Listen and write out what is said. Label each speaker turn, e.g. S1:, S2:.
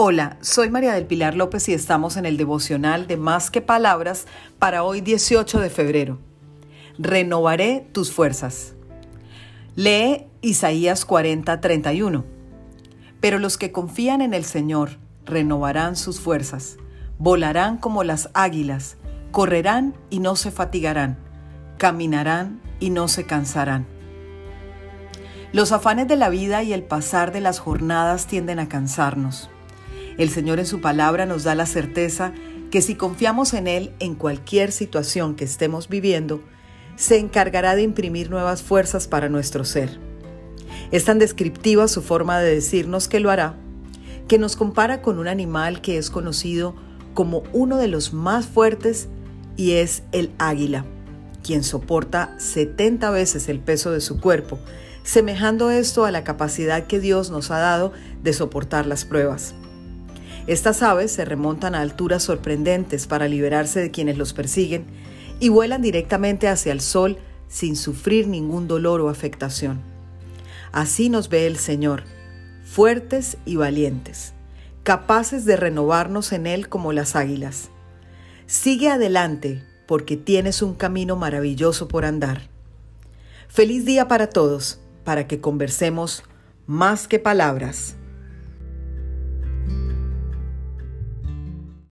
S1: Hola, soy María del Pilar López y estamos en el devocional de Más que Palabras para hoy 18 de febrero. Renovaré tus fuerzas. Lee Isaías 40, 31. Pero los que confían en el Señor renovarán sus fuerzas, volarán como las águilas, correrán y no se fatigarán, caminarán y no se cansarán. Los afanes de la vida y el pasar de las jornadas tienden a cansarnos. El Señor en su palabra nos da la certeza que si confiamos en Él en cualquier situación que estemos viviendo, se encargará de imprimir nuevas fuerzas para nuestro ser. Es tan descriptiva su forma de decirnos que lo hará, que nos compara con un animal que es conocido como uno de los más fuertes y es el águila, quien soporta 70 veces el peso de su cuerpo, semejando esto a la capacidad que Dios nos ha dado de soportar las pruebas. Estas aves se remontan a alturas sorprendentes para liberarse de quienes los persiguen y vuelan directamente hacia el sol sin sufrir ningún dolor o afectación. Así nos ve el Señor, fuertes y valientes, capaces de renovarnos en Él como las águilas. Sigue adelante porque tienes un camino maravilloso por andar. Feliz día para todos, para que conversemos más que palabras.